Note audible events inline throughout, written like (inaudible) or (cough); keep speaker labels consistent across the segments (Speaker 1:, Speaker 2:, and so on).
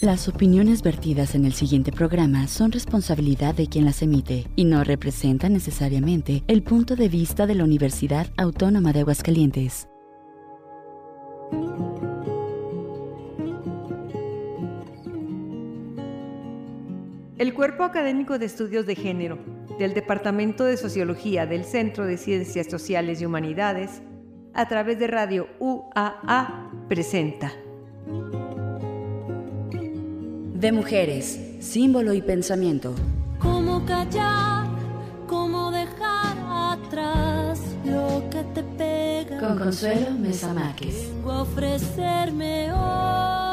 Speaker 1: Las opiniones vertidas en el siguiente programa son responsabilidad de quien las emite y no representan necesariamente el punto de vista de la Universidad Autónoma de Aguascalientes.
Speaker 2: El Cuerpo Académico de Estudios de Género del Departamento de Sociología del Centro de Ciencias Sociales y Humanidades, a través de Radio UAA, presenta
Speaker 1: De mujeres, símbolo y pensamiento.
Speaker 3: ¿Cómo callar? ¿Cómo dejar atrás lo que te pega?
Speaker 1: Con Consuelo Mesa Márquez.
Speaker 3: Vengo a ofrecerme hoy.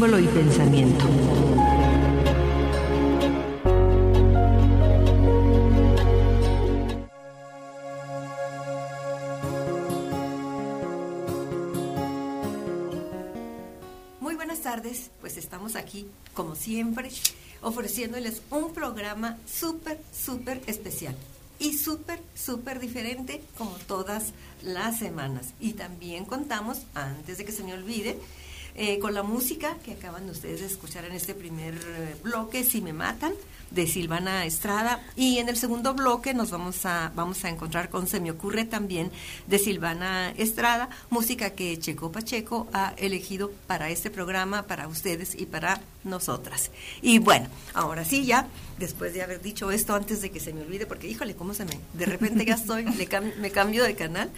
Speaker 3: Y
Speaker 2: pensamiento.
Speaker 4: Muy buenas tardes, pues estamos aquí, como siempre, ofreciéndoles un programa súper, súper especial y súper, súper diferente como todas las semanas. Y también contamos, antes de que se me olvide, eh, con la música que acaban ustedes de escuchar en este primer eh, bloque, Si me matan, de Silvana Estrada. Y en el segundo bloque nos vamos a, vamos a encontrar con Se me ocurre también de Silvana Estrada, música que Checo Pacheco ha elegido para este programa, para ustedes y para nosotras. Y bueno, ahora sí ya, después de haber dicho esto antes de que se me olvide, porque híjole, ¿cómo se me... De repente ya estoy, (laughs) me cambio de canal.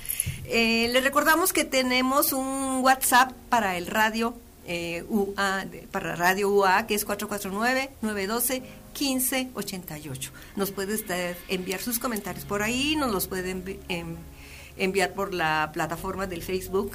Speaker 4: Eh, les recordamos que tenemos un WhatsApp para el radio eh, UA, para Radio UA, que es 449-912-1588. Nos puede usted enviar sus comentarios por ahí, nos los pueden em, enviar por la plataforma del Facebook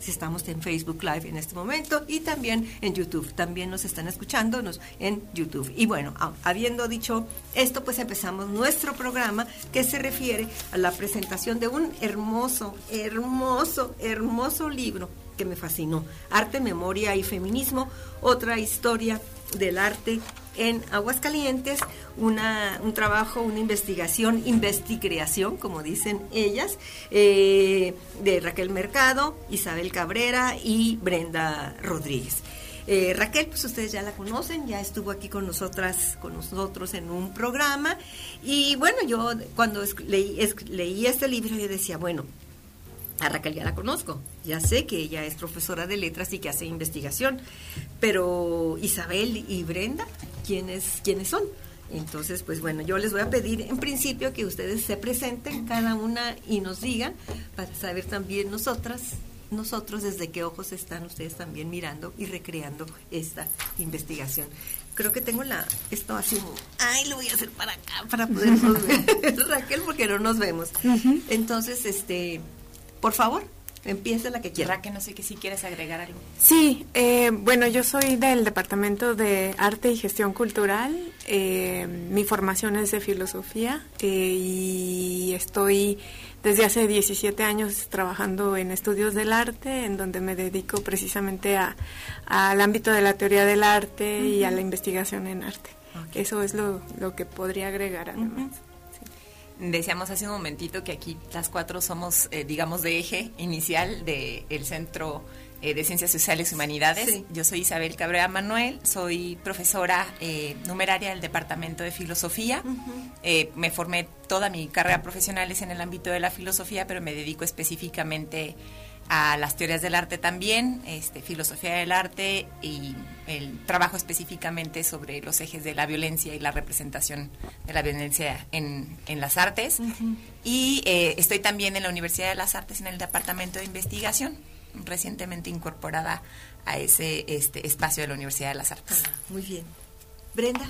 Speaker 4: si estamos en Facebook Live en este momento y también en YouTube. También nos están escuchándonos en YouTube. Y bueno, habiendo dicho esto, pues empezamos nuestro programa que se refiere a la presentación de un hermoso, hermoso, hermoso libro que me fascinó. Arte, Memoria y Feminismo, otra historia del arte en Aguascalientes, una, un trabajo, una investigación, investigreación, como dicen ellas, eh, de Raquel Mercado, Isabel Cabrera y Brenda Rodríguez. Eh, Raquel, pues ustedes ya la conocen, ya estuvo aquí con nosotras, con nosotros en un programa. Y bueno, yo cuando leí, leí este libro, yo decía, bueno, a Raquel ya la conozco, ya sé que ella es profesora de letras y que hace investigación, pero Isabel y Brenda, ¿quiénes, quiénes son? Entonces, pues bueno, yo les voy a pedir en principio que ustedes se presenten cada una y nos digan para saber también nosotras, nosotros desde qué ojos están ustedes también mirando y recreando esta investigación. Creo que tengo la esto así, ay, lo voy a hacer para acá para podernos (laughs) ver, (laughs) Raquel, porque no nos vemos. Entonces, este, por favor, empiece la que quiera.
Speaker 5: Que no sé que si quieres agregar algo.
Speaker 6: Sí, eh, bueno, yo soy del Departamento de Arte y Gestión Cultural. Eh, mi formación es de filosofía eh, y estoy desde hace 17 años trabajando en estudios del arte, en donde me dedico precisamente a, al ámbito de la teoría del arte y a la investigación en arte. Eso es lo, lo que podría agregar además.
Speaker 5: Decíamos hace un momentito que aquí las cuatro somos, eh, digamos, de eje inicial del Centro eh, de Ciencias Sociales y Humanidades. Yo soy Isabel Cabrera Manuel, soy profesora eh, numeraria del Departamento de Filosofía. me formé toda mi carrera profesional es en el ámbito de la filosofía, pero me dedico específicamente a las teorías del arte también, este, filosofía del arte y el trabajo específicamente sobre los ejes de la violencia y la representación de la violencia en, en las artes. Y eh, estoy también en la Universidad de las Artes en el Departamento de Investigación, recientemente incorporada a ese este, espacio de la Universidad de las Artes.
Speaker 4: Ah, muy bien. Brenda.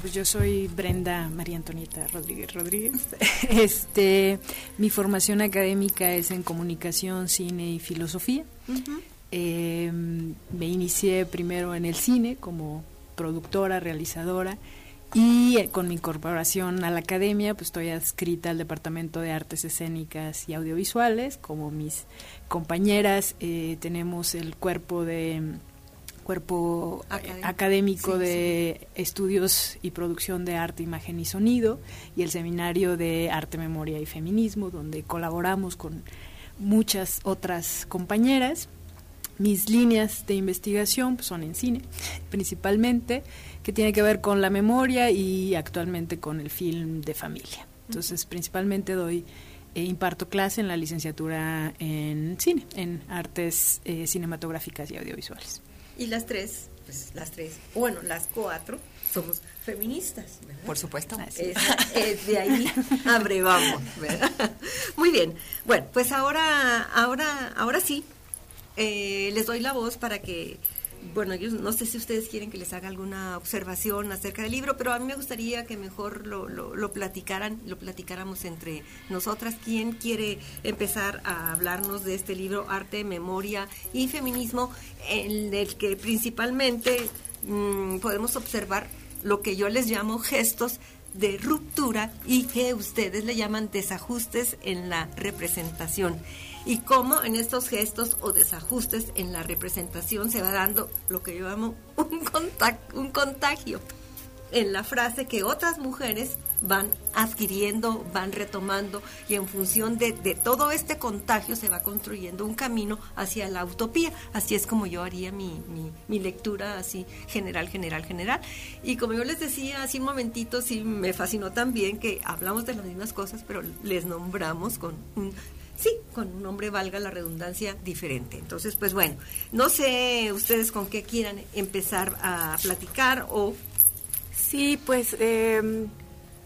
Speaker 7: pues yo soy Brenda María Antonieta Rodríguez Rodríguez. (laughs) Este, mi formación académica es en comunicación, cine y filosofía. Em, me inicié primero en el cine como productora, realizadora y eh, con mi incorporación a la academia pues estoy adscrita al Departamento de Artes Escénicas y Audiovisuales. Como mis compañeras eh, tenemos el cuerpo de cuerpo eh, académico de estudios y producción de arte, imagen y sonido, y el seminario de arte, memoria y feminismo, donde colaboramos con muchas otras compañeras. Mis líneas de investigación pues, son en cine, principalmente, que tiene que ver con la memoria y actualmente con el film de familia. Entonces, principalmente doy e imparto clase en la licenciatura en cine, en artes eh, cinematográficas y audiovisuales.
Speaker 4: Y las tres, pues las tres, bueno, las cuatro, somos feministas.
Speaker 5: Por supuesto.
Speaker 4: Es, de ahí (laughs) abrevamos, ¿verdad? Muy bien. Bueno, pues ahora, ahora, ahora sí, eh, les doy la voz para que bueno, yo no sé si ustedes quieren que les haga alguna observación acerca del libro, pero a mí me gustaría que mejor lo, lo, platicaran, lo platicáramos entre nosotras. ¿Quién quiere empezar a hablarnos de este libro, Arte, Memoria y Feminismo, en el que principalmente mm, podemos observar lo que yo les llamo gestos de ruptura y que ustedes le llaman desajustes en la representación y cómo en estos gestos o desajustes en la representación se va dando lo que yo llamo un, un contagio en la frase que otras mujeres van adquiriendo, van retomando y en función de, todo este contagio se va construyendo un camino hacia la utopía. Así es como yo haría mi, mi, lectura así general, general, general. Y como yo les decía hace un momentito, sí me fascinó también que hablamos de las mismas cosas, pero les nombramos con un sí, con un nombre valga la redundancia diferente. Entonces, pues bueno, no sé ustedes con qué quieran empezar a platicar o...
Speaker 6: Sí, pues eh,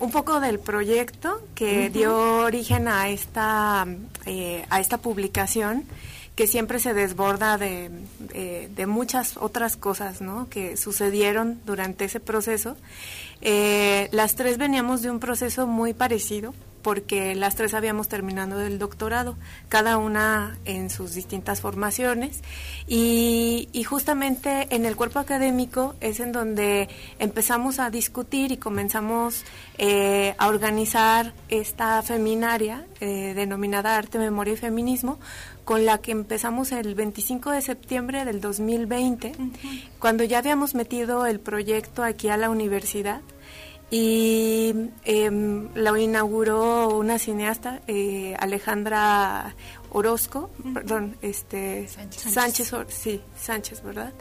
Speaker 6: un poco del proyecto que dio origen a esta, eh, a esta publicación que siempre se desborda de, de, muchas otras cosas ¿no? que sucedieron durante ese proceso. Eh, las tres veníamos de un proceso muy parecido porque las tres habíamos terminado el doctorado, cada una en sus distintas formaciones, y, justamente en el cuerpo académico es en donde empezamos a discutir y comenzamos eh, a organizar esta feminaria eh, denominada Arte, Memoria y Feminismo, con la que empezamos el 25 de septiembre del 2020, cuando ya habíamos metido el proyecto aquí a la universidad y eh, la inauguró una cineasta, eh, Alejandra Orozco, perdón, este Sánchez, sí, Sánchez, ¿verdad?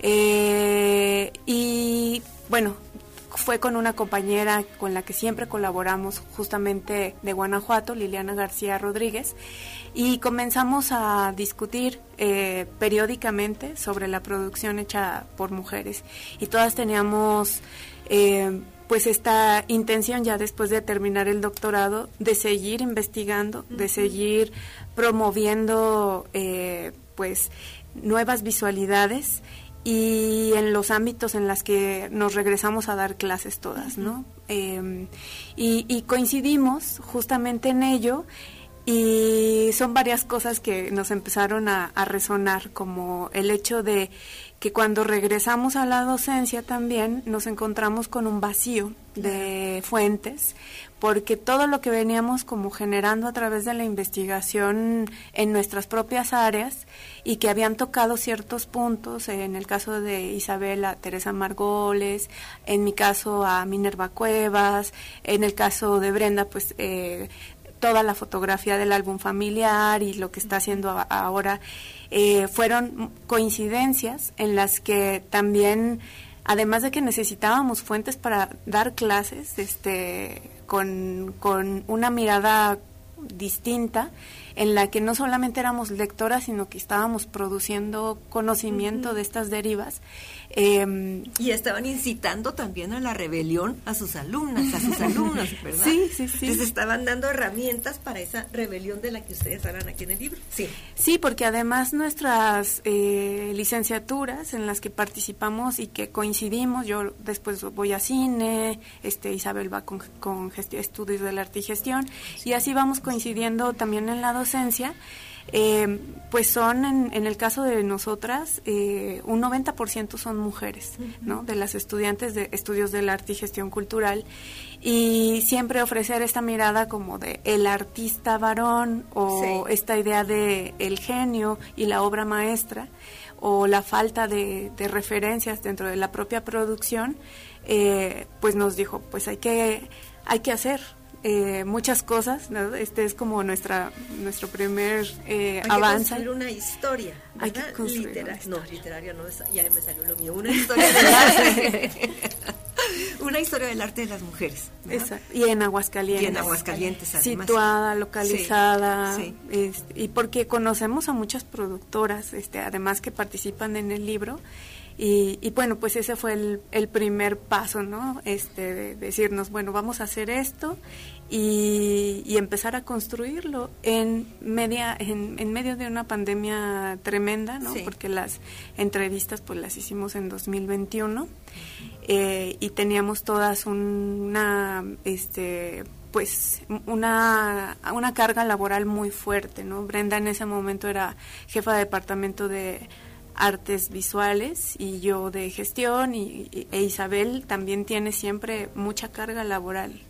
Speaker 6: Eh, y bueno, fue con una compañera con la que siempre colaboramos, justamente de Guanajuato, Liliana García Rodríguez, y comenzamos a discutir eh, periódicamente sobre la producción hecha por mujeres. Y todas teníamos eh, pues esta intención ya después de terminar el doctorado de seguir investigando, de seguir promoviendo eh, pues nuevas visualidades y en los ámbitos en los que nos regresamos a dar clases todas, ¿no? Em, y, coincidimos justamente en ello y son varias cosas que nos empezaron a resonar, como el hecho de que cuando regresamos a la docencia también nos encontramos con un vacío de fuentes, porque todo lo que veníamos como generando a través de la investigación en nuestras propias áreas y que habían tocado ciertos puntos, en el caso de Isabela, Teresa Margoles, en mi caso a Minerva Cuevas, en el caso de Brenda, pues eh, toda la fotografía del álbum familiar y lo que está haciendo ahora eh, fueron coincidencias en las que también, además de que necesitábamos fuentes para dar clases, este, con, con una mirada distinta, en la que no solamente éramos lectoras, sino que estábamos produciendo conocimiento de estas derivas
Speaker 4: Em, y estaban incitando también a la rebelión a sus alumnas, a sus alumnos, (laughs) ¿verdad?
Speaker 6: Sí, sí, sí.
Speaker 4: Les estaban dando herramientas para esa rebelión de la que ustedes hablan aquí en el libro. Sí.
Speaker 6: Sí, porque además nuestras eh, licenciaturas en las que participamos y que coincidimos, yo después voy a cine, este Isabel va con, con estudios del arte y gestión, y así vamos coincidiendo también en la docencia. Eh, pues son, en, el caso de nosotras, eh, un 90% son mujeres, ¿no? De las estudiantes de estudios del arte y gestión cultural. Y siempre ofrecer esta mirada como de el artista varón o esta idea de el genio y la obra maestra o la falta de, referencias dentro de la propia producción, eh, pues nos dijo, pues hay que, hay que hacer, eh, muchas cosas, Este es como nuestra nuestro primer eh,
Speaker 4: Hay
Speaker 6: avance.
Speaker 4: Que construir una historia, Hay que construir una historia. No, literaria no, ya me salió lo mío. Una historia del arte. (laughs) una historia del arte de las mujeres.
Speaker 6: Exacto. Y en Aguascalientes.
Speaker 4: Y en Aguascalientes,
Speaker 6: Situada, localizada. Este, y porque conocemos a muchas productoras, este, además que participan en el libro. Y, y, bueno, pues ese fue el, el, primer paso, ¿no? Este, de decirnos, bueno, vamos a hacer esto y, empezar a construirlo en, media, en, en, medio de una pandemia tremenda, ¿no? Porque las entrevistas pues las hicimos en 2021 eh, y teníamos todas una, este, pues una, una carga laboral muy fuerte, ¿no? Brenda en ese momento era jefa de departamento de artes visuales y yo de gestión y, e Isabel también tiene siempre mucha carga laboral.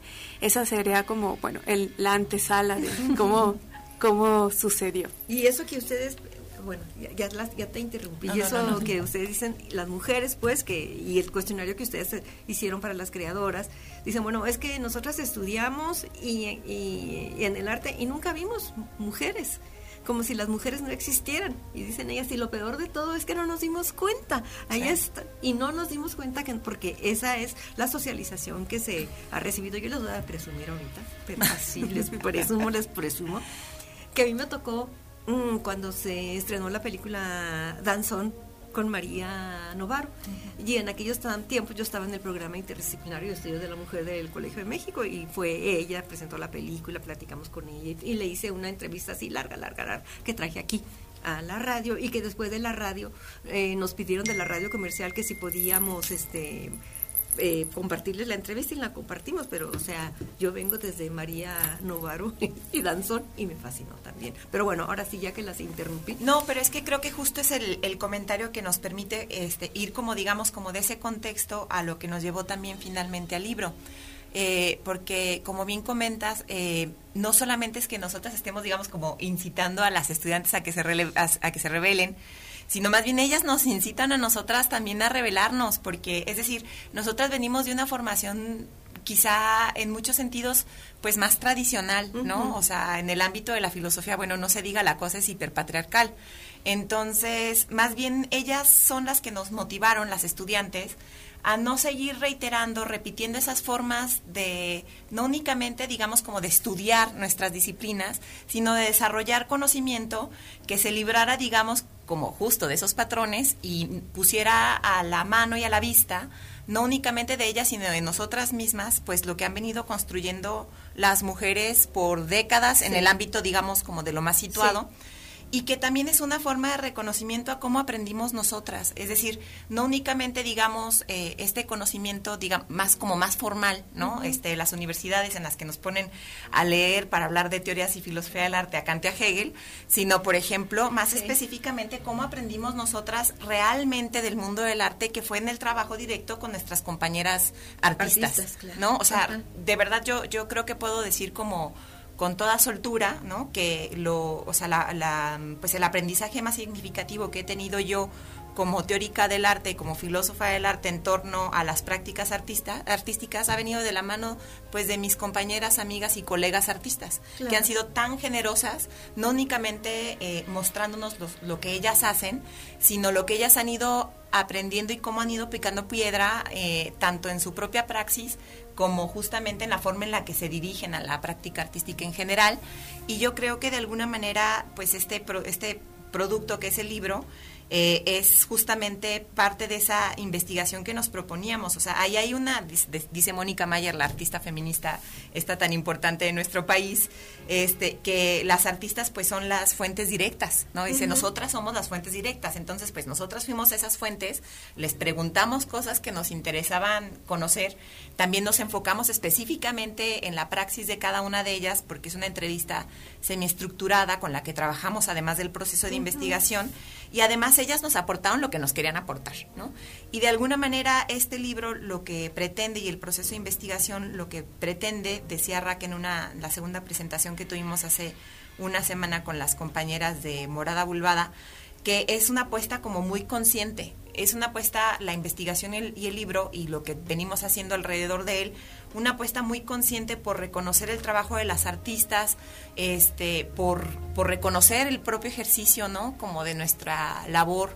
Speaker 6: Esa sería como, bueno, el, la antesala de (laughs) cómo, cómo sucedió.
Speaker 4: Y eso que ustedes bueno, ya, ya, te interrumpí. y eso que ustedes dicen, las mujeres, pues, que y el cuestionario que ustedes hicieron para las creadoras, dicen, bueno, es que nosotras estudiamos y, y en el arte y nunca vimos mujeres como si las mujeres no existieran. Y dicen ellas, y lo peor de todo es que no nos dimos cuenta. Ahí está. Y no nos dimos cuenta que, porque esa es la socialización que se ha recibido. Yo les voy a presumir ahorita, pero (laughs) así les presumo, les presumo, que a mí me tocó mm, cuando se estrenó la película Danzón con María Novaro. Y en aquellos tiempos yo estaba en el programa interdisciplinario de estudios de la mujer del Colegio de México y fue ella, presentó la película, platicamos con ella y, le hice una entrevista así larga, larga, larga, que traje aquí a la radio y que después de la radio eh, nos pidieron de la radio comercial que si podíamos este eh, compartirles la entrevista y la compartimos, pero o sea, yo vengo desde María Novaro (laughs) y Danzón y me fascinó también. Pero bueno, ahora sí, ya que las interrumpí.
Speaker 5: No, pero es que creo que justo es el, comentario que nos permite este, ir como, digamos, como de ese contexto a lo que nos llevó también finalmente al libro. Eh, porque como bien comentas, eh, no solamente es que nosotras estemos, digamos, como incitando a las estudiantes a que se, a que se rebelen, sino más bien ellas nos incitan a nosotras también a revelarnos, porque es decir, nosotras venimos de una formación quizá en muchos sentidos pues más tradicional, ¿no? O sea, en el ámbito de la filosofía, bueno, no se diga la cosa es hiperpatriarcal. Entonces, más bien ellas son las que nos motivaron, las estudiantes, a no seguir reiterando, repitiendo esas formas de, no únicamente, digamos, como de estudiar nuestras disciplinas, sino de desarrollar conocimiento que se librara, digamos, como justo de esos patrones y pusiera a la mano y a la vista, no únicamente de ellas, sino de nosotras mismas, pues lo que han venido construyendo las mujeres por décadas en el ámbito, digamos, como de lo más situado y que también es una forma de reconocimiento a cómo aprendimos nosotras. Es decir, no únicamente, digamos, eh, este conocimiento, digamos, más como más formal, ¿no? este, las universidades en las que nos ponen a leer para hablar de teorías y filosofía del arte a Kant y a Hegel, sino, por ejemplo, más específicamente cómo aprendimos nosotras realmente del mundo del arte, que fue en el trabajo directo con nuestras compañeras artistas, ¿no? O sea, de verdad yo, yo creo que puedo decir como con toda soltura, ¿no? Que lo, o sea, la, pues el aprendizaje más significativo que he tenido yo como teórica del arte, como filósofa del arte en torno a las prácticas artista, artísticas ha venido de la mano pues de mis compañeras, amigas y colegas artistas, que han sido tan generosas, no únicamente eh, mostrándonos lo que ellas hacen, sino lo que ellas han ido aprendiendo y cómo han ido picando piedra, eh, tanto en su propia praxis como justamente en la forma en la que se dirigen a la práctica artística en general. Y yo creo que de alguna manera, pues este, este producto que es el libro, eh, es justamente parte de esa investigación que nos proponíamos. O sea, ahí hay una, dice Mónica Mayer, la artista feminista esta tan importante de nuestro país, este, que las artistas pues son las fuentes directas, ¿no? Dice, nosotras somos las fuentes directas. Entonces, pues nosotras fuimos esas fuentes, les preguntamos cosas que nos interesaban conocer, también nos enfocamos específicamente en la praxis de cada una de ellas, porque es una entrevista semiestructurada con la que trabajamos además del proceso de investigación y además ellas nos aportaron lo que nos querían aportar, ¿no? Y de alguna manera este libro lo que pretende y el proceso de investigación lo que pretende, decía Rack en una, la segunda presentación que tuvimos hace una semana con las compañeras de Morada Bulvada, que es una apuesta como muy consciente, es una apuesta, la investigación y el libro y lo que venimos haciendo alrededor de él, una apuesta muy consciente por reconocer el trabajo de las artistas, este, por, por reconocer el propio ejercicio, ¿no? Como de nuestra labor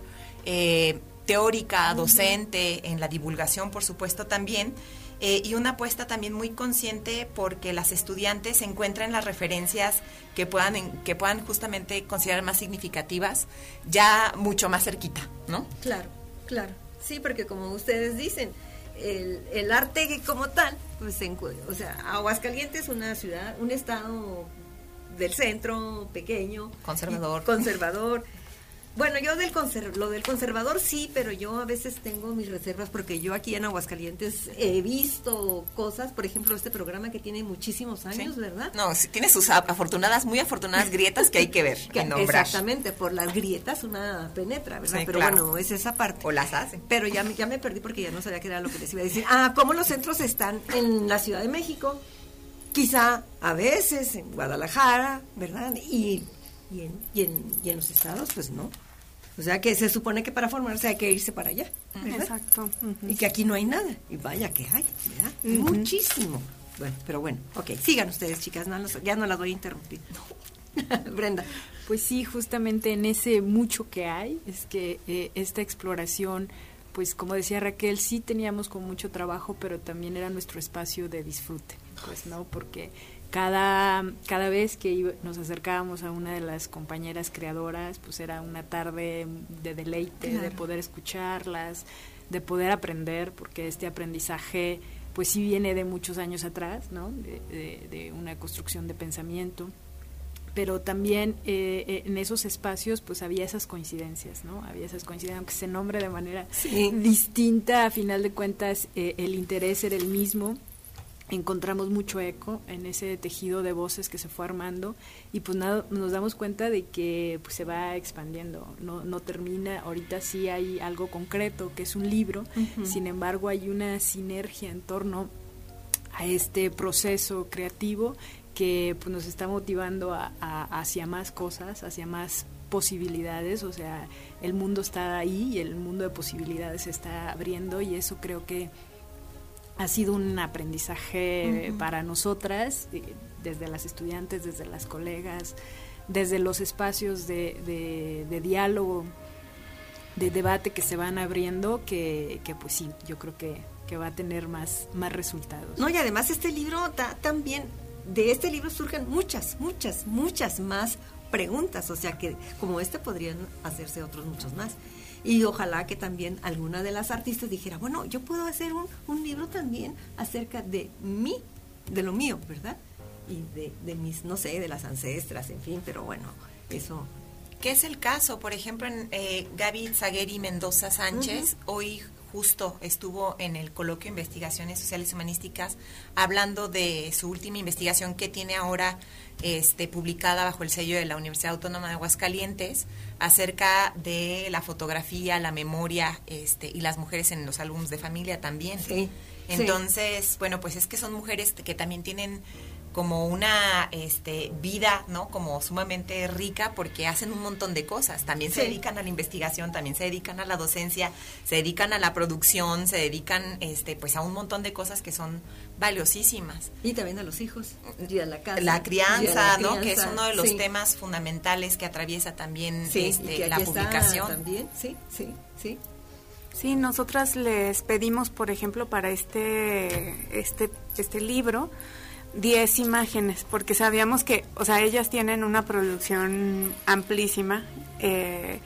Speaker 5: eh, teórica, docente, en la divulgación, por supuesto, también. Eh, y una apuesta también muy consciente porque las estudiantes encuentran las referencias que puedan, que puedan justamente considerar más significativas ya mucho más cerquita, ¿no?
Speaker 4: Claro, claro. Sí, porque como ustedes dicen, el, el arte como tal, pues o sea, Aguascalientes es una ciudad, un estado del centro, pequeño.
Speaker 5: Conservador.
Speaker 4: Conservador. (laughs) Bueno, yo del lo del conservador sí, pero yo a veces tengo mis reservas porque yo aquí en Aguascalientes he visto cosas, por ejemplo, este programa que tiene muchísimos años, ¿verdad?
Speaker 5: No, tiene sus afortunadas, muy afortunadas grietas que hay que ver, que
Speaker 4: nombrar. Exactamente, por las grietas una penetra, ¿verdad? pero bueno, es esa parte.
Speaker 5: O las hace.
Speaker 4: Pero ya, ya me perdí porque ya no sabía qué era lo que les iba a decir. Ah, ¿cómo los centros están en la Ciudad de México? Quizá a veces en Guadalajara, ¿verdad? Y y en, y en, y en los estados, pues no. O sea que se supone que para formarse hay que irse para allá.
Speaker 6: Exacto.
Speaker 4: Y que aquí no hay nada. Y vaya que hay, ¿verdad? Muchísimo. Bueno, pero bueno, ok, sigan ustedes, chicas, no, ya no las voy a interrumpir. (laughs) Brenda.
Speaker 7: Pues sí, justamente en ese mucho que hay, es que eh, esta exploración, pues como decía Raquel, sí teníamos con mucho trabajo, pero también era nuestro espacio de disfrute, pues no, porque cada, cada vez que nos acercábamos a una de las compañeras creadoras, pues era una tarde de deleite, de poder escucharlas, de poder aprender, porque este aprendizaje pues sí viene de muchos años atrás, ¿no? de, una construcción de pensamiento pero también eh, eh, en esos espacios pues había esas coincidencias, ¿no? Había esas coincidencias, aunque se nombre de manera distinta, a final de cuentas eh, el interés era el mismo encontramos mucho eco en ese tejido de voces que se fue armando y pues nada, nos damos cuenta de que pues, se va expandiendo, no, no termina, ahorita sí hay algo concreto que es un libro, sin embargo hay una sinergia en torno a este proceso creativo que pues, nos está motivando a, hacia más cosas, hacia más posibilidades, o sea, el mundo está ahí y el mundo de posibilidades se está abriendo y eso creo que ha sido un aprendizaje para nosotras, desde las estudiantes, desde las colegas, desde los espacios de, de, diálogo, de debate que se van abriendo, que, que pues sí, yo creo que, que, va a tener más, más resultados.
Speaker 4: No, y además este libro da también, de este libro surgen muchas, muchas, muchas más preguntas, o sea que como este podrían hacerse otros muchos más. Y ojalá que también alguna de las artistas dijera, bueno, yo puedo hacer un, un libro también acerca de mí, de lo mío, ¿verdad? Y de, de mis, no sé, de las ancestras, en fin, pero bueno, eso
Speaker 5: ¿Qué es el caso? Por ejemplo, en eh, Gaby Zagueri Mendoza Sánchez, hoy justo estuvo en el coloquio investigaciones sociales y humanísticas hablando de su última investigación que tiene ahora este, publicada bajo el sello de la Universidad Autónoma de Aguascalientes acerca de la fotografía, la memoria este, y las mujeres en los álbumes de familia también. Entonces, bueno, pues es que son mujeres que también tienen como una este, vida, ¿no? Como sumamente rica porque hacen un montón de cosas. También se dedican a la investigación, también se dedican a la docencia, se dedican a la producción, se dedican este, pues a un montón de cosas que son valiosísimas.
Speaker 4: Y también a los hijos y a la casa.
Speaker 5: La crianza, ¿no? Que es uno de los temas fundamentales que atraviesa también este, la publicación.
Speaker 4: También, sí, sí, sí.
Speaker 6: Sí, nosotras les pedimos, por ejemplo, para este, este, este libro, 10 imágenes, porque sabíamos que, o sea, ellas tienen una producción amplísima, eh,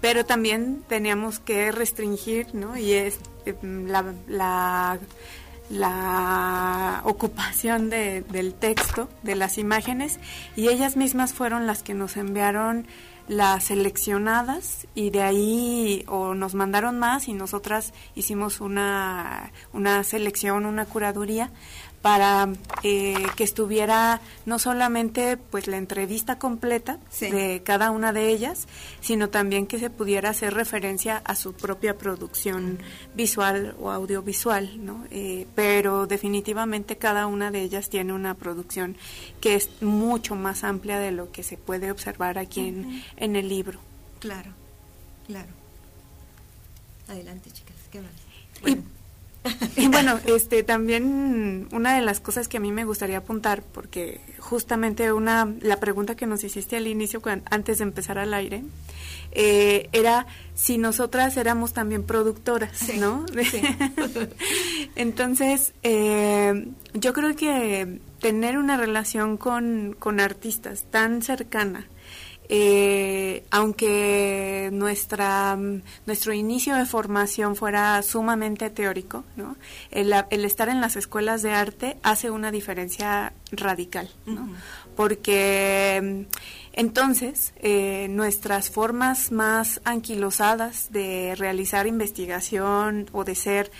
Speaker 6: pero también teníamos que restringir, ¿no? Y es eh, la, la, la ocupación de, del texto, de las imágenes, y ellas mismas fueron las que nos enviaron las seleccionadas y de ahí o nos mandaron más y nosotras hicimos una, una selección, una curaduría para eh, que estuviera no solamente pues la entrevista completa de cada una de ellas, sino también que se pudiera hacer referencia a su propia producción visual o audiovisual, ¿no? Eh, pero definitivamente cada una de ellas tiene una producción que es mucho más amplia de lo que se puede observar aquí en, en el libro.
Speaker 4: Claro, claro. Adelante, chicas, ¿qué más?
Speaker 6: Bueno. Y (laughs) bueno, este también una de las cosas que a mí me gustaría apuntar, porque justamente una la pregunta que nos hiciste al inicio, antes de empezar al aire, eh, era si nosotras éramos también productoras, ¿no? (laughs) Entonces, eh, yo creo que tener una relación con, con artistas tan cercana, eh, aunque nuestra, nuestro inicio de formación fuera sumamente teórico, ¿no? el, estar en las escuelas de arte hace una diferencia radical, ¿no? porque entonces eh, nuestras formas más anquilosadas de realizar investigación o de ser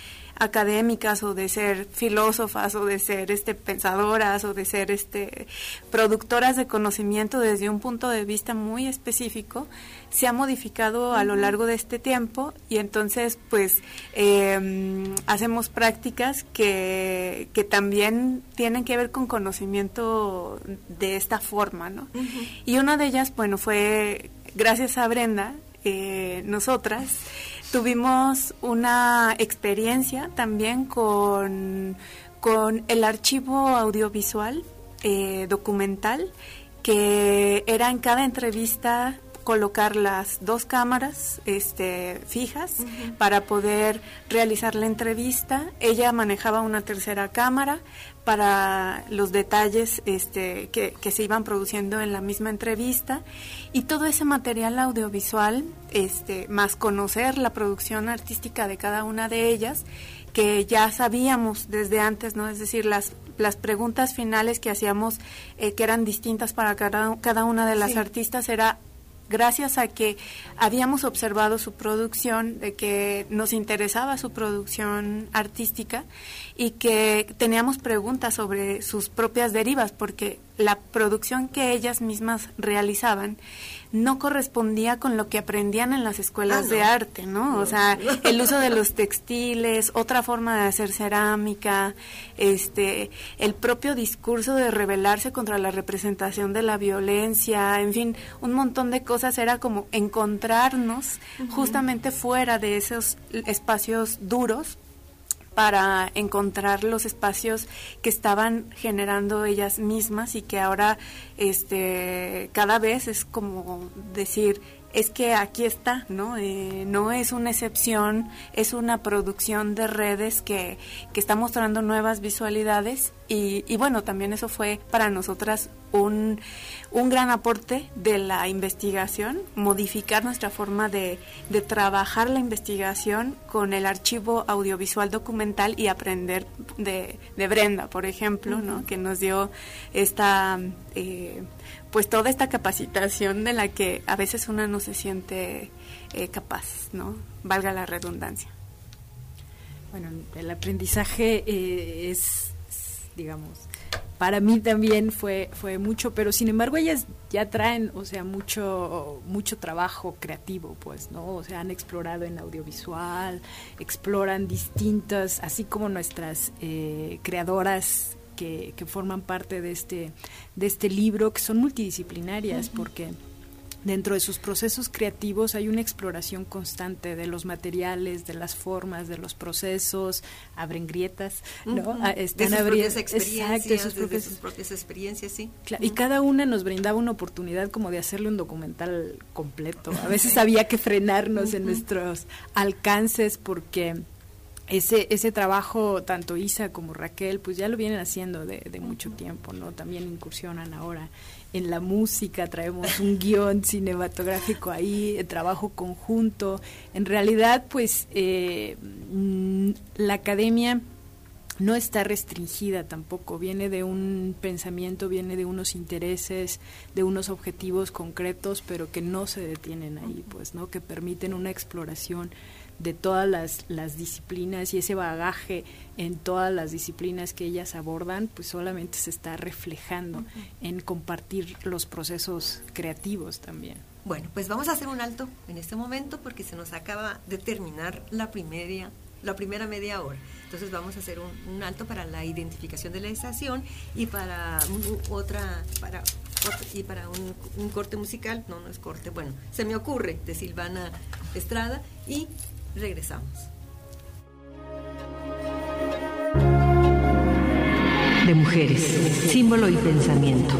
Speaker 6: académicas o de ser filósofas o de ser este pensadoras o de ser este productoras de conocimiento desde un punto de vista muy específico se ha modificado a lo largo de este tiempo y entonces pues em, hacemos prácticas que, que, también tienen que ver con conocimiento de esta forma, ¿no? Y una de ellas, bueno, fue gracias a Brenda, eh, nosotras tuvimos una experiencia también con, con el archivo audiovisual eh, documental que era en cada entrevista colocar las dos cámaras este, fijas para poder realizar la entrevista. Ella manejaba una tercera cámara para los detalles este, que, que, se iban produciendo en la misma entrevista y todo ese material audiovisual, este, más conocer la producción artística de cada una de ellas, que ya sabíamos desde antes, ¿no? Es decir, las, las preguntas finales que hacíamos, eh, que eran distintas para cada, cada una de las artistas, era gracias a que habíamos observado su producción, de que nos interesaba su producción artística y que teníamos preguntas sobre sus propias derivas, porque la producción que ellas mismas realizaban no correspondía con lo que aprendían en las escuelas ah, de arte, ¿no? O sea, el uso de los textiles, otra forma de hacer cerámica, este, el propio discurso de rebelarse contra la representación de la violencia, en fin, un montón de cosas. Era como encontrarnos justamente fuera de esos espacios duros para encontrar los espacios que estaban generando ellas mismas y que ahora este cada vez es como decir es que aquí está, ¿no? Eh, no es una excepción, es una producción de redes que, que está mostrando nuevas visualidades y, y, bueno, también eso fue para nosotras un, un gran aporte de la investigación, modificar nuestra forma de, de trabajar la investigación con el archivo audiovisual documental y aprender de, de Brenda, por ejemplo, ¿no? Que nos dio esta... Eh, pues toda esta capacitación de la que a veces una no se siente eh, capaz, ¿no? Valga la redundancia.
Speaker 7: Bueno, el aprendizaje eh, es, digamos, para mí también fue fue mucho, pero sin embargo ellas ya traen, o sea, mucho mucho trabajo creativo, pues, ¿no? O sea, han explorado en audiovisual, exploran distintas, así como nuestras eh, creadoras que, forman parte de este, de este libro, que son multidisciplinarias, porque dentro de sus procesos creativos hay una exploración constante de los materiales, de las formas, de los procesos, abren grietas, ¿no?
Speaker 4: Ah, están de sus propias experiencias, sus propias, experiencias, sí.
Speaker 7: Y cada una nos brindaba una oportunidad como de hacerle un documental completo. A veces había que frenarnos en nuestros alcances porque ese, ese trabajo, tanto Isa como Raquel, pues ya lo vienen haciendo de, mucho tiempo, ¿no? También incursionan ahora en la música, traemos un (laughs) guion cinematográfico ahí, el trabajo conjunto. En realidad, pues eh, mm, la academia no está restringida tampoco, viene de un pensamiento, viene de unos intereses, de unos objetivos concretos, pero que no se detienen ahí, pues, ¿no? Que permiten una exploración de todas las, las, disciplinas y ese bagaje en todas las disciplinas que ellas abordan, pues solamente se está reflejando en compartir los procesos creativos también.
Speaker 4: Bueno, pues vamos a hacer un alto en este momento porque se nos acaba de terminar la primera, la primera media hora. Entonces vamos a hacer un, alto para la identificación de la estación y para otra, para y para un, un, corte musical, no, no es corte, bueno, se me ocurre de Silvana Estrada y Regresamos.
Speaker 2: De mujeres, símbolo y pensamiento.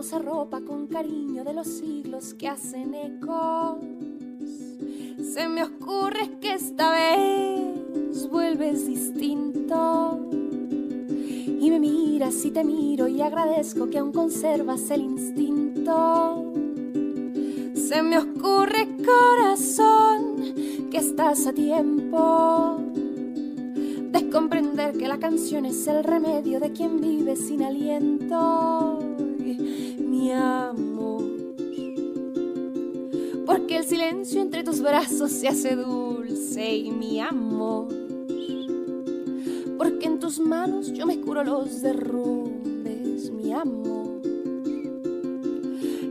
Speaker 3: Nos arropa con cariño de los siglos que hacen ecos. Se me ocurre que esta vez vuelves distinto y me miras así te miro y agradezco que aún conservas el instinto. Se me ocurre corazón que estás a tiempo de comprender que la canción es el remedio de quien vive sin aliento. Amor, porque el silencio entre tus brazos se hace dulce y mi amor, porque en tus manos yo me curo los derrumbes, mi amor.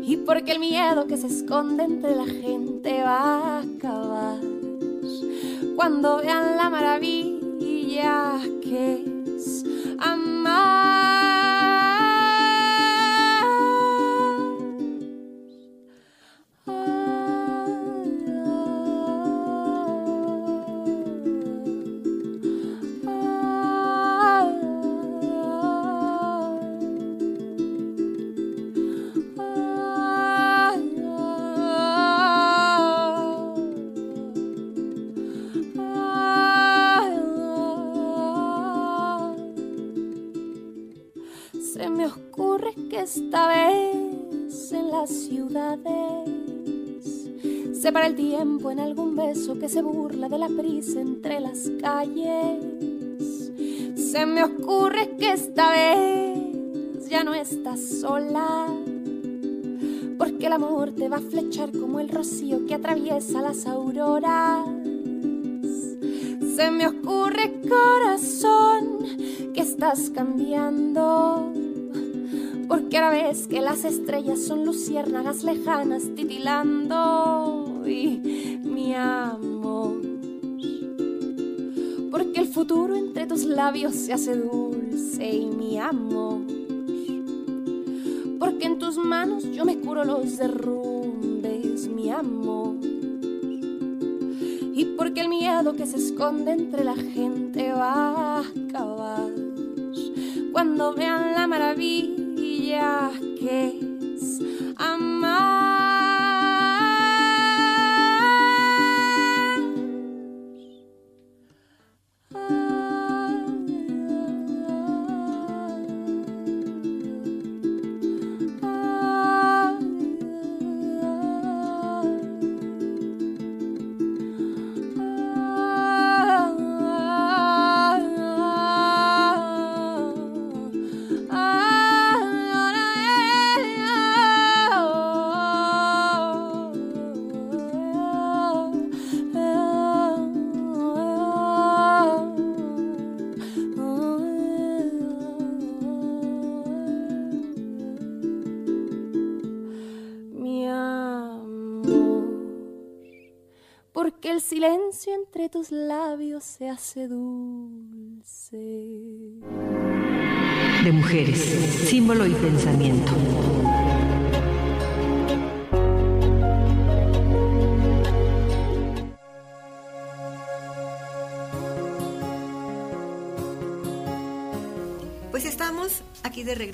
Speaker 3: Y porque el miedo que se esconde entre la gente va a acabar cuando vean la maravilla que es amar. Ciudades. Separa el tiempo en algún beso que se burla de la prisa entre las calles. Se me ocurre que esta vez ya no estás sola. Porque el amor te va a flechar como el rocío que atraviesa las auroras. Se me ocurre, corazón, que estás cambiando ahora ves que las estrellas son luciérnagas lejanas titilando y mi amor. Porque el futuro entre tus labios se hace dulce y mi amor. Porque en tus manos yo me curo los derrumbes, mi amor. Y porque el miedo que se esconde entre la gente va a acabar cuando vean la maravilla que tus labios se hace dulce.
Speaker 4: De mujeres, símbolo y pensamiento.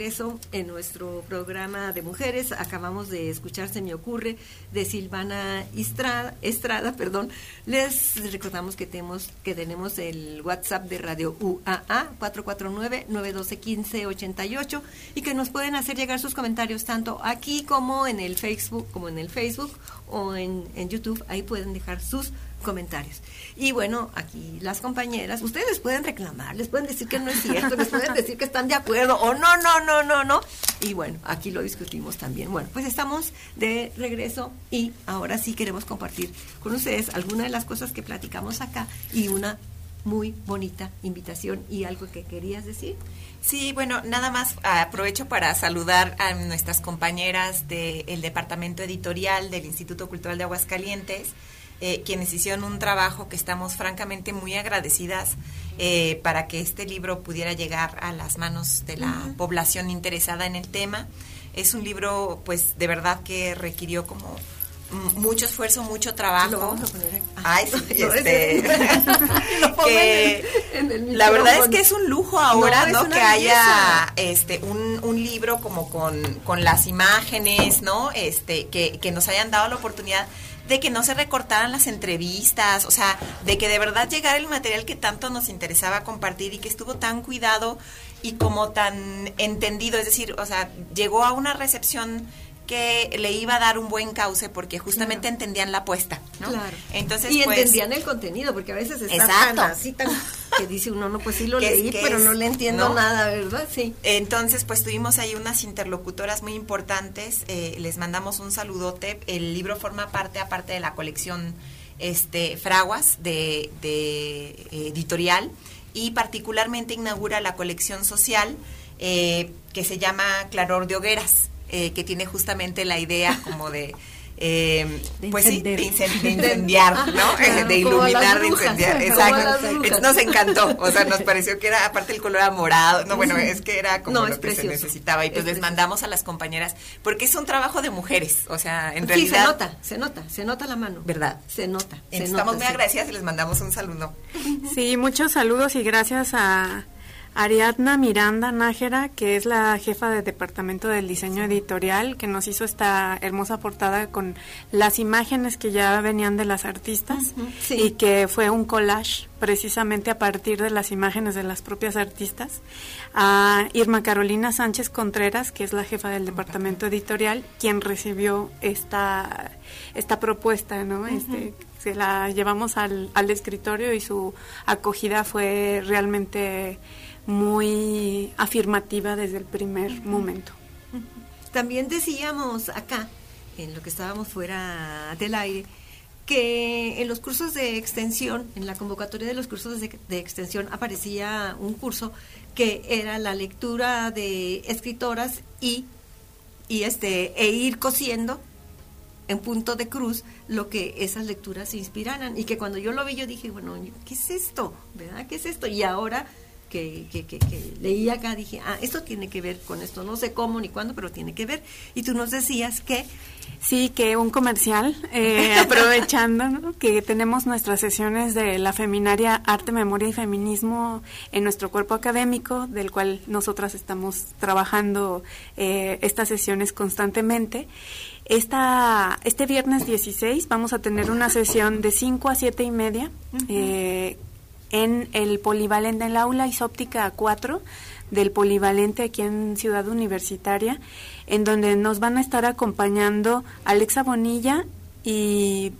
Speaker 4: Regreso en nuestro programa de mujeres. Acabamos de escuchar Se me ocurre de Silvana Estrada, Estrada perdón. Les recordamos que tenemos, que tenemos el WhatsApp de Radio UAA 449-912-1588 y que nos pueden hacer llegar sus comentarios tanto aquí como en el Facebook, como en el Facebook o en, en YouTube. Ahí pueden dejar sus comentarios. Y bueno, aquí las compañeras, ustedes pueden reclamar, les pueden decir que no es cierto, les pueden decir que están de acuerdo o no, no, no, no, no. Y bueno, aquí lo discutimos también. Bueno, pues estamos de regreso y ahora sí queremos compartir con ustedes algunas de las cosas que platicamos acá y una muy bonita invitación y algo que querías decir.
Speaker 5: Sí, bueno, nada más aprovecho para saludar a nuestras compañeras del Departamento Editorial del Instituto Cultural de Aguascalientes, eh, quienes hicieron un trabajo que estamos francamente muy agradecidas eh, para que este libro pudiera llegar a las manos de la población interesada en el tema. Es un libro, pues, de verdad que requirió como mucho esfuerzo, mucho trabajo. Ay, la verdad es que es un lujo ahora, ¿no? que haya este un, un, libro como con, con las imágenes, ¿no? Este que, que nos hayan dado la oportunidad de que no se recortaran las entrevistas, o sea, de que de verdad llegara el material que tanto nos interesaba compartir y que estuvo tan cuidado y como tan entendido, es decir, o sea, llegó a una recepción que le iba a dar un buen cauce porque justamente entendían la apuesta, ¿no?
Speaker 4: Claro.
Speaker 5: Entonces,
Speaker 4: y
Speaker 5: pues,
Speaker 4: entendían el contenido, porque a veces está tan así, tan, que dice uno, no, pues sí lo
Speaker 5: es-
Speaker 4: leí, pero
Speaker 5: es,
Speaker 4: no le entiendo
Speaker 5: ¿no?
Speaker 4: nada, ¿verdad? Sí.
Speaker 5: Entonces, pues tuvimos ahí unas interlocutoras muy importantes. eh, les mandamos un saludote. El libro forma parte, aparte de la colección este, Fraguas de, de, eh, editorial y particularmente inaugura la colección social eh, que se llama Claror de Hogueras, eh, que tiene justamente la idea como de... eh,
Speaker 7: De
Speaker 5: pues sí, de, incendiar, ¿no?
Speaker 4: claro, (laughs)
Speaker 5: de iluminar, de incendiar. Exacto. Nos encantó, o sea, nos (laughs) pareció que era, aparte el color era morado, no, bueno, es que era como
Speaker 4: No,
Speaker 5: lo
Speaker 4: es
Speaker 5: que se
Speaker 4: precioso.
Speaker 5: necesitaba y pues
Speaker 4: Es
Speaker 5: les
Speaker 4: precioso.
Speaker 5: mandamos a las compañeras, porque es un trabajo de mujeres, o sea, en
Speaker 4: sí,
Speaker 5: realidad...
Speaker 4: se nota, se nota, se nota la mano.
Speaker 5: ¿Verdad?
Speaker 4: Se nota. se
Speaker 5: Entonces,
Speaker 4: nota,
Speaker 5: estamos muy
Speaker 4: sí.
Speaker 5: agradecidas y les mandamos un saludo.
Speaker 6: Sí, muchos saludos y gracias a Ariadna Miranda Nájera, que es la jefa del Departamento del Diseño Editorial, que nos hizo esta hermosa portada con las imágenes que ya venían de las artistas
Speaker 4: sí.
Speaker 6: y que fue un collage precisamente a partir de las imágenes de las propias artistas. A Irma Carolina Sánchez Contreras, que es la jefa del Departamento Editorial, quien recibió esta, esta propuesta, ¿no? Este, se la llevamos al, al escritorio y su acogida fue realmente muy afirmativa desde el primer momento.
Speaker 4: También decíamos acá, en lo que estábamos fuera del aire, que en los cursos de extensión, en la convocatoria de los cursos de, extensión, aparecía un curso que era la lectura de escritoras y, y este, e ir cosiendo en punto de cruz lo que esas lecturas inspiraran. Y que cuando yo lo vi, yo dije, bueno, ¿qué es esto? ¿Verdad? ¿Qué es esto? Y ahora que, que, que, que leí acá, dije, ah, esto tiene que ver con esto. No sé cómo ni cuándo, pero tiene que ver. Y tú nos decías que
Speaker 6: Sí, que un comercial, eh, (laughs) aprovechando ¿no? que tenemos nuestras sesiones de la Feminaria Arte, Memoria y Feminismo en nuestro cuerpo académico, del cual nosotras estamos trabajando eh, estas sesiones constantemente. Esta, este viernes 16 vamos a tener una sesión de 5 a 7 y media eh, en el polivalente, en la aula isóptica 4 del polivalente aquí en Ciudad Universitaria, en donde nos van a estar acompañando Alexa Bonilla y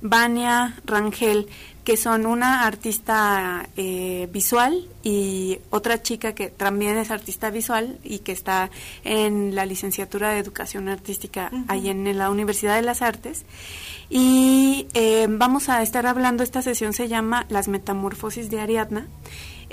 Speaker 6: Vania Rangel, que son una artista eh, visual y otra chica que también es artista visual y que está en la licenciatura de Educación Artística ahí en, la Universidad de las Artes. Y eh, vamos a estar hablando, esta sesión se llama Las Metamorfosis de Ariadna.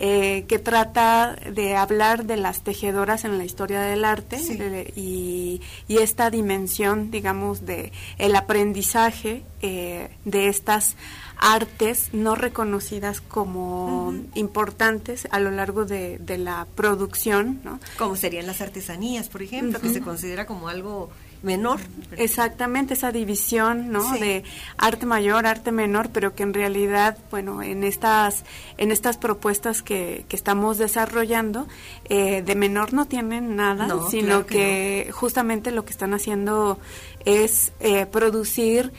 Speaker 6: Eh, que trata de hablar de las tejedoras en la historia del arte
Speaker 4: Sí.
Speaker 6: eh, y, y esta dimensión, digamos, de el aprendizaje eh, de estas artes no reconocidas como importantes a lo largo de, de la producción, ¿no?
Speaker 4: como serían las artesanías, por ejemplo, que se considera como algo menor.
Speaker 6: Exactamente, esa división, ¿no?
Speaker 4: Sí.
Speaker 6: De arte mayor, arte menor, pero que en realidad, bueno, en estas, en estas propuestas que, que estamos desarrollando, eh, de menor no tienen nada,
Speaker 4: No,
Speaker 6: sino
Speaker 4: claro que
Speaker 6: que, justamente lo que están haciendo es eh, producir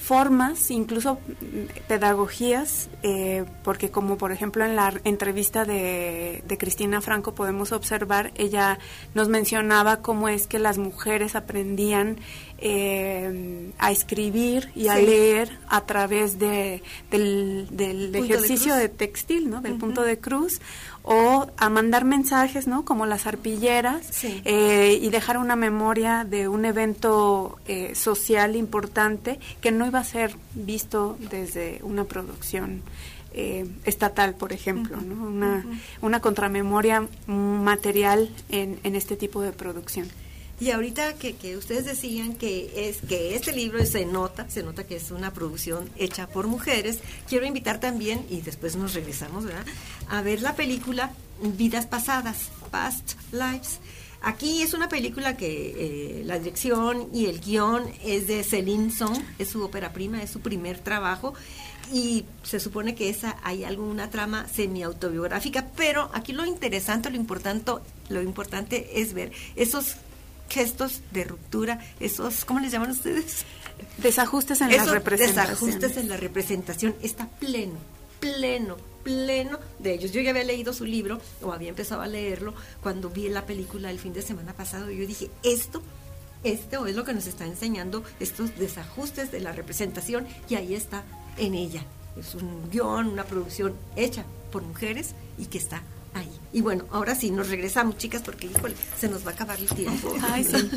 Speaker 6: formas, incluso mm, pedagogías, eh, porque como por ejemplo en la entrevista de, de Cristina Franco podemos observar, ella nos mencionaba cómo es que las mujeres aprendían eh, a escribir y a
Speaker 4: Sí.
Speaker 6: leer a través de, del, del
Speaker 4: Punto de
Speaker 6: ejercicio de textil, ¿no? Del punto de cruz, o a mandar mensajes, ¿no? Como las arpilleras,
Speaker 4: Sí.
Speaker 6: eh, y dejar una memoria de un evento eh, social importante que no iba a ser visto desde una producción eh, estatal, por ejemplo, ¿no? Una, una contramemoria material en, en este tipo de producción.
Speaker 4: Y ahorita que, que ustedes decían que es que este libro se nota, se nota que es una producción hecha por mujeres, quiero invitar también, y después nos regresamos, ¿verdad? A ver la película Vidas Pasadas, Past Lives. Aquí es una película que eh, la dirección y el guion es de Celine Song, es su ópera prima, es su primer trabajo y se supone que esa hay alguna trama semi-autobiográfica, pero aquí lo interesante, lo importante, lo importante es ver esos gestos de ruptura, esos, ¿cómo les llaman ustedes?
Speaker 6: Desajustes en la representación.
Speaker 4: Desajustes en la representación está pleno, pleno, pleno de ellos. Yo ya había leído su libro o había empezado a leerlo cuando vi la película el fin de semana pasado y yo dije, esto, esto es lo que nos está enseñando estos desajustes de la representación y ahí está en ella. Es un guion, una producción hecha por mujeres y que está ahí. Y bueno, ahora sí, nos regresamos, chicas, porque híjole, se nos va a acabar el tiempo. (laughs)
Speaker 7: Ay, sí.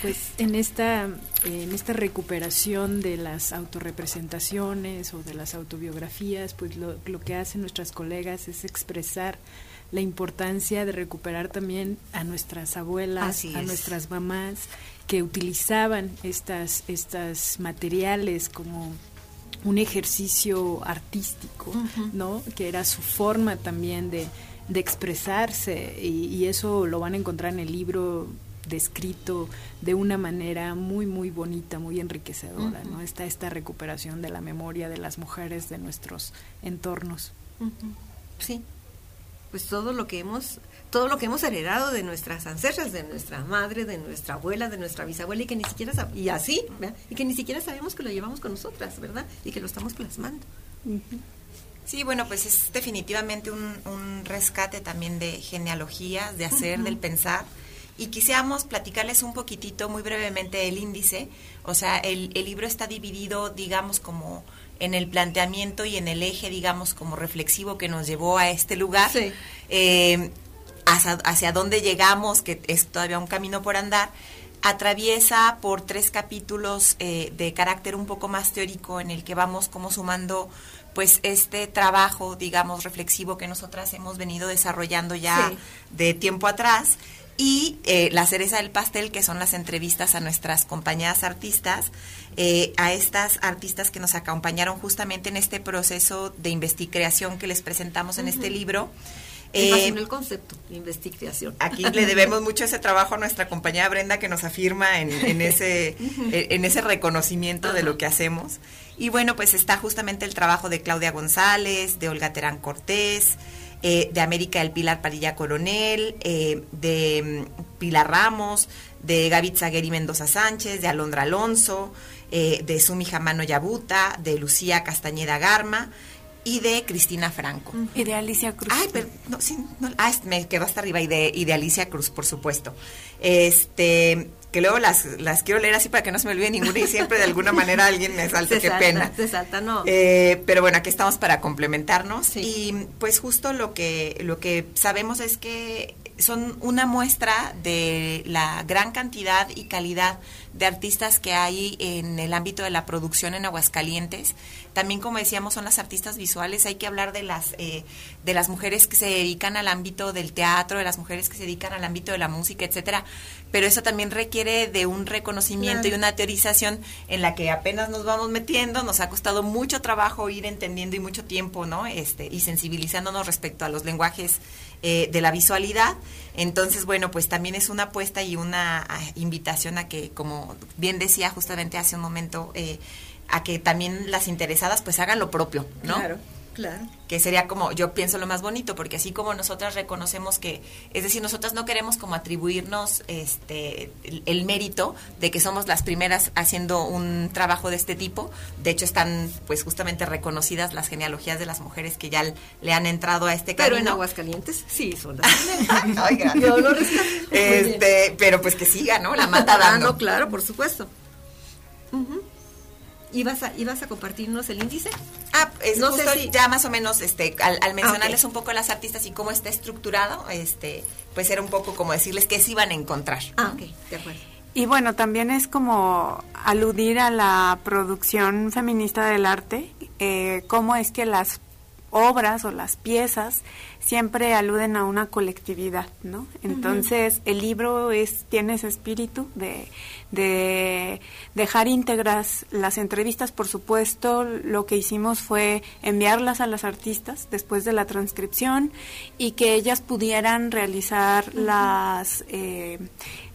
Speaker 7: Pues en esta, en esta recuperación de las autorrepresentaciones o de las autobiografías, pues lo, lo que hacen nuestras colegas es expresar la importancia de recuperar también a nuestras abuelas, a nuestras mamás que utilizaban estas, estas materiales como un ejercicio artístico, ¿no? Que era su forma también de, de expresarse y, eso lo van a encontrar en el libro descrito de una manera muy muy bonita, muy enriquecedora, ¿no? Está esta recuperación de la memoria de las mujeres de nuestros entornos.
Speaker 4: Sí. Pues todo lo que hemos todo lo que hemos heredado de nuestras ancestras, de nuestra madre, de nuestra abuela, de nuestra bisabuela y que ni siquiera y así, y que ni siquiera sabemos que lo llevamos con nosotras, ¿verdad? Y que lo estamos plasmando.
Speaker 5: Sí, bueno, pues es definitivamente un, rescate también de genealogías, de hacer, del pensar. Y quisiéramos platicarles un poquitito, muy brevemente, el índice. O sea, el, libro está dividido, digamos, como en el planteamiento y en el eje, digamos, como reflexivo que nos llevó a este lugar. Eh, hacia, dónde llegamos, que es todavía un camino por andar atraviesa por tres capítulos eh, de carácter un poco más teórico en el que vamos como sumando pues este trabajo, digamos, reflexivo que nosotras hemos venido desarrollando ya de tiempo atrás y eh, la cereza del pastel, que son las entrevistas a nuestras compañeras artistas, eh, a estas artistas que nos acompañaron justamente en este proceso de investigación que les presentamos en este libro.
Speaker 4: Eh, el concepto, investigación.
Speaker 5: Aquí le (laughs) debemos mucho ese trabajo a nuestra compañera Brenda que nos afirma en, ese, en ese reconocimiento de lo que hacemos. Y bueno, pues está justamente el trabajo de Claudia González, de Olga Terán Cortés, eh, de América del Pilar Padilla Coronel, eh, de mm, Pilar Ramos, de Gaby Zagueri Mendoza Sánchez, de Alondra Alonso, eh, de Sumi Jamano Yabuta, de Lucía Castañeda Garma y de Cristina Franco.
Speaker 6: Y de Alicia Cruz.
Speaker 5: Ay, pero no, sí, no, ah, me quedó hasta arriba y de, y de Alicia Cruz, por supuesto. Este, que luego las, las quiero leer así para que no se me olvide ninguna y siempre de alguna manera alguien me (laughs) salta, qué pena.
Speaker 4: Se salta, no.
Speaker 5: Eh, pero bueno, aquí estamos para complementarnos y pues justo lo que, lo que sabemos es que son una muestra de la gran cantidad y calidad de artistas que hay en el ámbito de la producción en Aguascalientes. También, como decíamos, son las artistas visuales. Hay que hablar de las eh, de las mujeres que se dedican al ámbito del teatro, de las mujeres que se dedican al ámbito de la música, etcétera. Pero eso también requiere de un reconocimiento y una teorización en la que apenas nos vamos metiendo. Nos ha costado mucho trabajo ir entendiendo y mucho tiempo, ¿no? Este y sensibilizándonos respecto a los lenguajes eh, de la visualidad. Entonces, bueno, pues también es una apuesta y una ah, invitación a que, como bien decía justamente hace un momento, eh, a que también las interesadas pues hagan lo propio, ¿no?
Speaker 4: Claro. Claro.
Speaker 5: Que sería como, yo pienso lo más bonito, porque así como nosotras reconocemos que, es decir, nosotras no queremos como atribuirnos este el, mérito de que somos las primeras haciendo un trabajo de este tipo. De hecho, están pues justamente reconocidas las genealogías de las mujeres que ya le han entrado a este camino.
Speaker 4: Pero en Aguascalientes sí son las (laughs) Ay, Yo lo
Speaker 5: este, pero pues que siga, ¿no? La mata dando.
Speaker 4: Ah, no, claro, por supuesto. ¿Ibas a, ¿Ibas a compartirnos el índice?
Speaker 5: Ah, es no sé si... ya más o menos, este, al, ah, mencionarles un poco las artistas y cómo está estructurado, este, pues era un poco como decirles qué se iban a encontrar.
Speaker 4: Ah, ok, de acuerdo.
Speaker 6: Y bueno, también es como aludir a la producción feminista del arte, eh, cómo es que las obras o las piezas siempre aluden a una colectividad, ¿no? Entonces, el libro es tiene ese espíritu de, de dejar íntegras las entrevistas, por supuesto, lo que hicimos fue enviarlas a las artistas después de la transcripción y que ellas pudieran realizar las eh,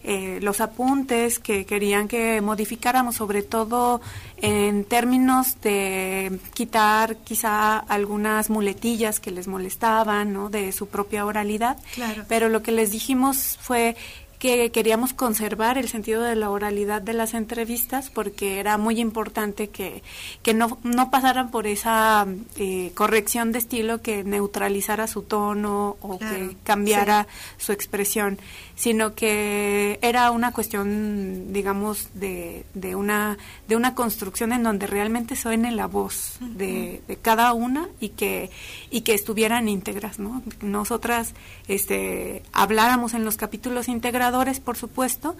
Speaker 6: eh, los apuntes que querían que modificáramos, sobre todo en términos de quitar quizá algunas muletillas que les molestaban, ¿no? De su propia oralidad.
Speaker 4: Claro.
Speaker 6: Pero lo que les dijimos fue que queríamos conservar el sentido de la oralidad de las entrevistas porque era muy importante que, que no, no pasaran por esa eh, corrección de estilo que neutralizara su tono o que cambiara su expresión, sino que era una cuestión, digamos, de, de, una, de una construcción en donde realmente suene la voz de, de cada una y que, y que estuvieran íntegras, ¿no? Nosotras este, habláramos en los capítulos integradores, por supuesto,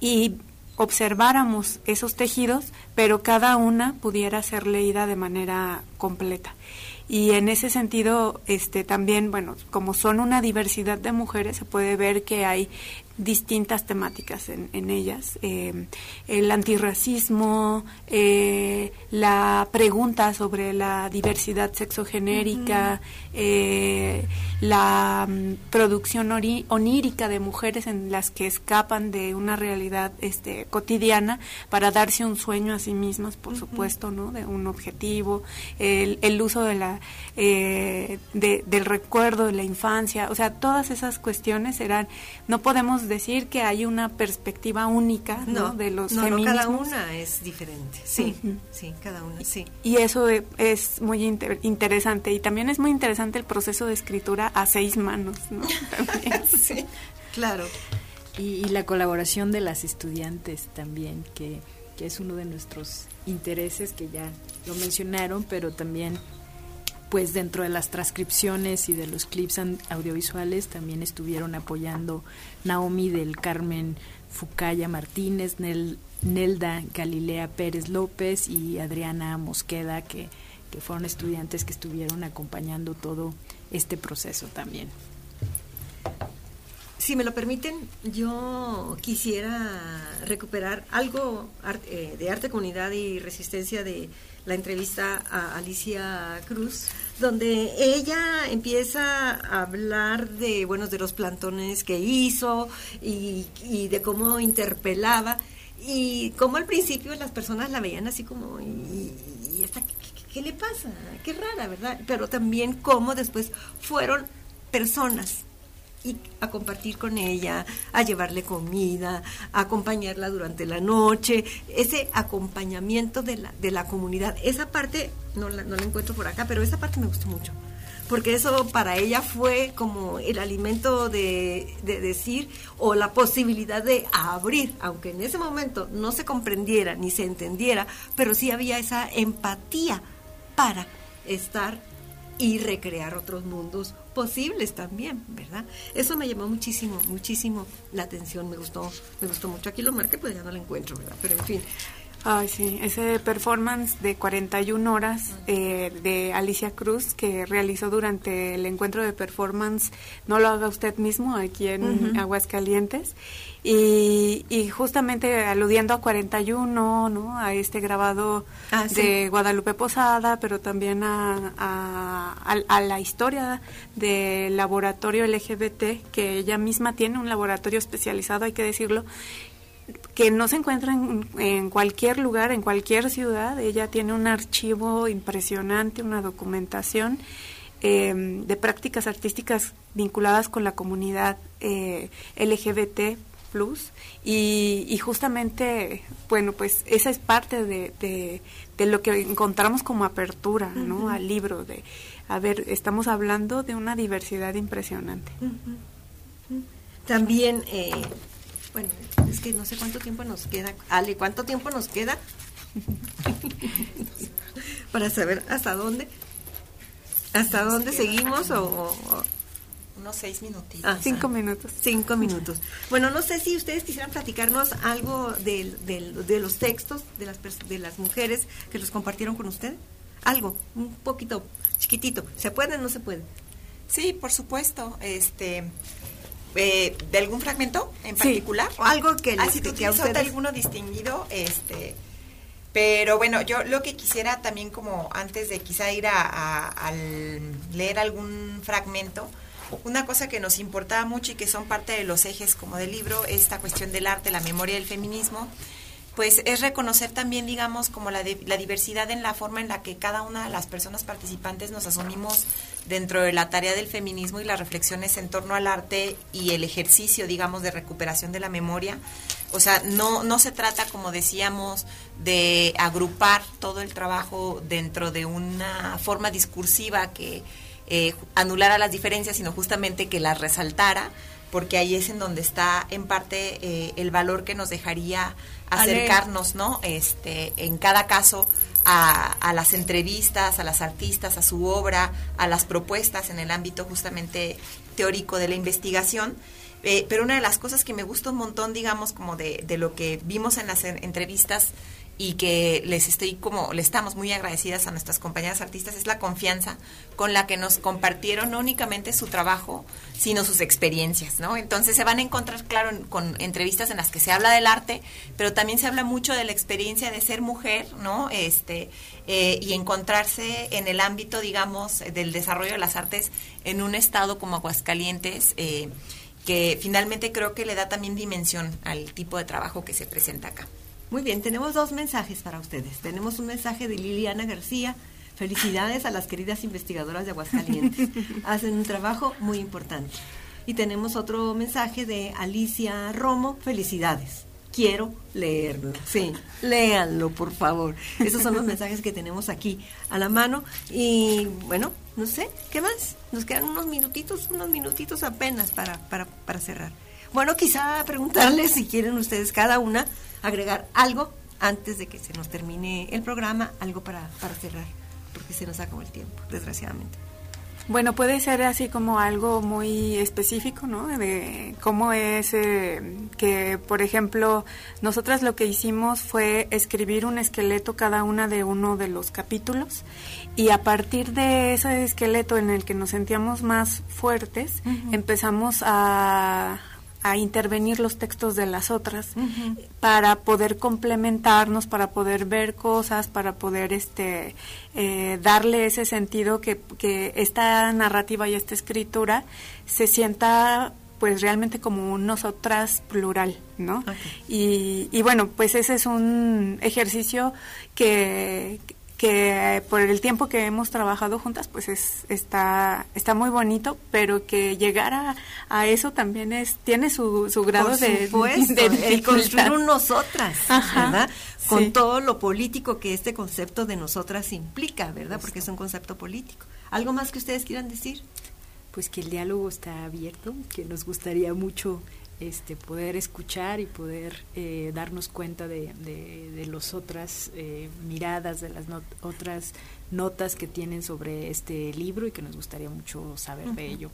Speaker 6: y observáramos esos tejidos, pero cada una pudiera ser leída de manera completa. Y en ese sentido, este, también, bueno, como son una diversidad de mujeres, se puede ver que hay distintas temáticas en, en ellas. Eh, el antirracismo, eh, la pregunta sobre la diversidad sexogenérica, eh, la mm, producción onírica de mujeres en las que escapan de una realidad este, cotidiana para darse un sueño a sí mismas, por supuesto, ¿no? de un objetivo, el, el uso de la, de, del recuerdo de la infancia, o sea, todas esas cuestiones eran, no podemos decir que hay una perspectiva única ¿no? de los
Speaker 4: no, No, cada una es diferente, sí, sí, cada una, sí.
Speaker 6: Y eso es muy interesante y también es muy interesante el proceso de escritura a seis manos, ¿no? (laughs)
Speaker 4: sí, claro.
Speaker 7: Y, la colaboración de las estudiantes también, que, que es uno de nuestros intereses que ya lo mencionaron, pero también pues dentro de las transcripciones y de los clips audiovisuales también estuvieron apoyando Naomi del Carmen Fucaya Martínez, Nelda Galilea Pérez López y Adriana Mosqueda, que, que fueron estudiantes que estuvieron acompañando todo este proceso también.
Speaker 4: Si me lo permiten, yo quisiera recuperar algo eh, de arte, comunidad y resistencia de la entrevista a Alicia Cruz, donde ella empieza a hablar de, bueno, de los plantones que hizo y, de cómo interpelaba y cómo al principio las personas la veían así como, ¿qué, le pasa? Qué rara, ¿verdad? Pero también cómo después fueron personas y a compartir con ella, a llevarle comida, a acompañarla durante la noche, ese acompañamiento de la, de la comunidad. Esa parte no la, no la encuentro por acá, pero esa parte me gustó mucho porque eso para ella fue como el alimento de, de, decir o la posibilidad de abrir, aunque en ese momento no se comprendiera ni se entendiera, pero sí había esa empatía para estar y recrear otros mundos posibles también, ¿verdad? Eso me llamó muchísimo, muchísimo la atención, me gustó, me gustó mucho. Aquí lo marqué, pues ya no lo encuentro, ¿verdad? Pero en fin.
Speaker 6: Ay, sí, ese performance de 41 horas eh, de Alicia Cruz que realizó durante el encuentro de performance, no lo haga usted mismo aquí en Aguascalientes. Y, y, justamente aludiendo a 41, ¿no? A este grabado ah, de Guadalupe Posada, pero también a, a, a, la historia del laboratorio LGBT, que ella misma tiene un laboratorio especializado, hay que decirlo, que no se encuentra en, cualquier lugar, en cualquier ciudad. Ella tiene un archivo impresionante, una documentación em, de prácticas artísticas vinculadas con la comunidad eh, LGBT plus y, justamente, bueno, pues esa es parte de, de, lo que encontramos como apertura, ¿no? Al libro de, a ver, estamos hablando de una diversidad impresionante.
Speaker 4: También eh, bueno, es que no sé cuánto tiempo nos queda. Ale, ¿cuánto tiempo nos queda? (laughs) Para saber hasta dónde. ¿Hasta dónde seguimos o,
Speaker 5: unos seis minutitos.
Speaker 6: Ah, cinco minutos.
Speaker 4: Cinco minutos. Bueno, no sé si ustedes quisieran platicarnos algo de los textos de las, de las mujeres que los compartieron con ustedes. Algo, un poquito chiquitito. ¿Se puede o no se puede?
Speaker 5: Sí, por supuesto. Este, eh, de algún fragmento en particular.
Speaker 4: o algo que,
Speaker 5: les, que, que a ustedes... alguno distinguido, este, pero bueno, yo lo que quisiera también como antes de quizá ir a, leer algún fragmento, una cosa que nos importaba mucho y que son parte de los ejes como del libro, esta cuestión del arte, la memoria del feminismo, pues es reconocer también, digamos, como la, la diversidad en la forma en la que cada una de las personas participantes nos asumimos dentro de la tarea del feminismo y las reflexiones en torno al arte y el ejercicio, digamos, de recuperación de la memoria. O sea, no, no se trata, como decíamos, de agrupar todo el trabajo dentro de una forma discursiva que eh, anulara las diferencias, sino justamente que las resaltara, porque ahí es en donde está en parte eh, el valor que nos dejaría acercarnos, ¿no? Este, en cada caso a, las entrevistas, a las artistas, a su obra, a las propuestas en el ámbito justamente teórico de la investigación. Eh, pero una de las cosas que me gusta un montón, digamos, como de, de lo que vimos en las entrevistas y que les estoy como, le estamos muy agradecidas a nuestras compañeras artistas, es la confianza con la que nos compartieron no únicamente su trabajo, sino sus experiencias, ¿no? Entonces se van a encontrar, claro, con entrevistas en las que se habla del arte, pero también se habla mucho de la experiencia de ser mujer, ¿no? Este, eh, y encontrarse en el ámbito, digamos, del desarrollo de las artes en un estado como Aguascalientes, eh, que finalmente creo que le da también dimensión al tipo de trabajo que se presenta acá.
Speaker 4: Muy bien, tenemos dos mensajes para ustedes. Tenemos un mensaje de Liliana García. Felicidades a las queridas investigadoras de Aguascalientes. (laughs) Hacen un trabajo muy importante. Y tenemos otro mensaje de Alicia Romo. Felicidades. Quiero leerlo. Sí, léanlo, por favor. Esos son los mensajes que tenemos aquí a la mano. Y bueno, no sé, ¿qué más? Nos quedan unos minutitos, unos minutitos apenas para, para, para cerrar. Bueno, quizá preguntarles si quieren ustedes cada una agregar algo antes de que se nos termine el programa, algo para, para cerrar, porque se nos acabó el tiempo, desgraciadamente.
Speaker 6: Bueno, puede ser así como algo muy específico, ¿no? De cómo es eh, que, por ejemplo, nosotras lo que hicimos fue escribir un esqueleto cada una de uno de los capítulos y a partir de ese esqueleto en el que nos sentíamos más fuertes, empezamos a, a intervenir los textos de las otras para poder complementarnos, para poder ver cosas, para poder este eh, darle ese sentido que, que esta narrativa y esta escritura se sienta pues realmente como un nosotras plural, ¿no? Y, y, bueno, pues ese es un ejercicio que, que por el tiempo que hemos trabajado juntas, pues es, está, está muy bonito, pero que llegar a, a eso también es, tiene su, su grado de,
Speaker 4: de, construir un nosotras, ¿verdad? Con todo lo político que este concepto de nosotras implica, ¿verdad? Porque es un concepto político. ¿Algo más que ustedes quieran decir?
Speaker 7: Pues que el diálogo está abierto, que nos gustaría mucho este, poder escuchar y poder eh, darnos cuenta de, de, las otras eh, miradas, de las otras notas que tienen sobre este libro y que nos gustaría mucho saber de ello.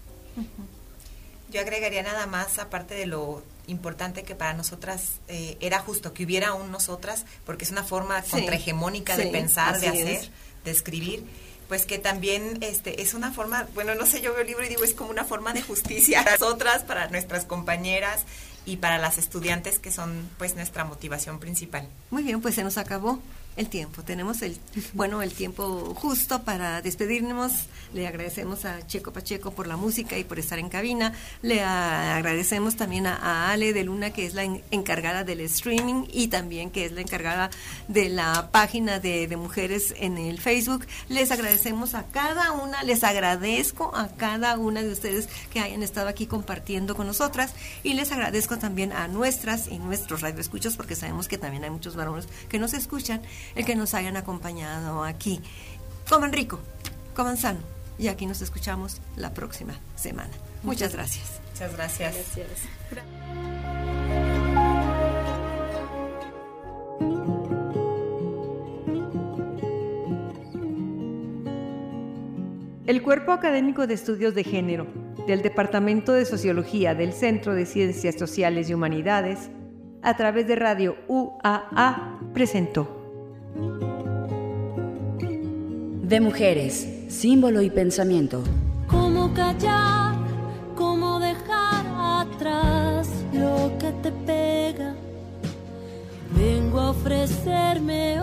Speaker 5: Yo agregaría nada más, aparte de lo importante que para nosotras eh, era justo que hubiera un nosotras, porque es una forma contrahegemónica de pensar, de hacer, de escribir pues que también este es una forma, bueno, no sé, yo veo el libro y digo, es como una forma de justicia para nosotras, para nuestras compañeras y para las estudiantes que son pues nuestra motivación principal.
Speaker 4: Muy bien, pues se nos acabó el tiempo. Tenemos el, bueno, el tiempo justo para despedirnos. Le agradecemos a Checo Pacheco por la música y por estar en cabina. Le agradecemos también a, Ale de Luna, que es la encargada del streaming y también que es la encargada de la página de, de mujeres en el Facebook. Les agradecemos a cada una, les agradezco a cada una de ustedes que hayan estado aquí compartiendo con nosotras y les agradezco también a nuestras y nuestros radioescuchos porque sabemos que también hay muchos varones que nos escuchan el que nos hayan acompañado aquí. Coman rico, coman sano y aquí nos escuchamos la próxima semana. Muchas, gracias.
Speaker 5: Muchas gracias.
Speaker 2: El Cuerpo Académico de Estudios de Género del Departamento de Sociología del Centro de Ciencias Sociales y Humanidades, a través de Radio UAA, presentó.
Speaker 1: De mujeres, símbolo y pensamiento.
Speaker 3: ¿Cómo callar? ¿Cómo dejar atrás lo que te pega? Vengo a ofrecerme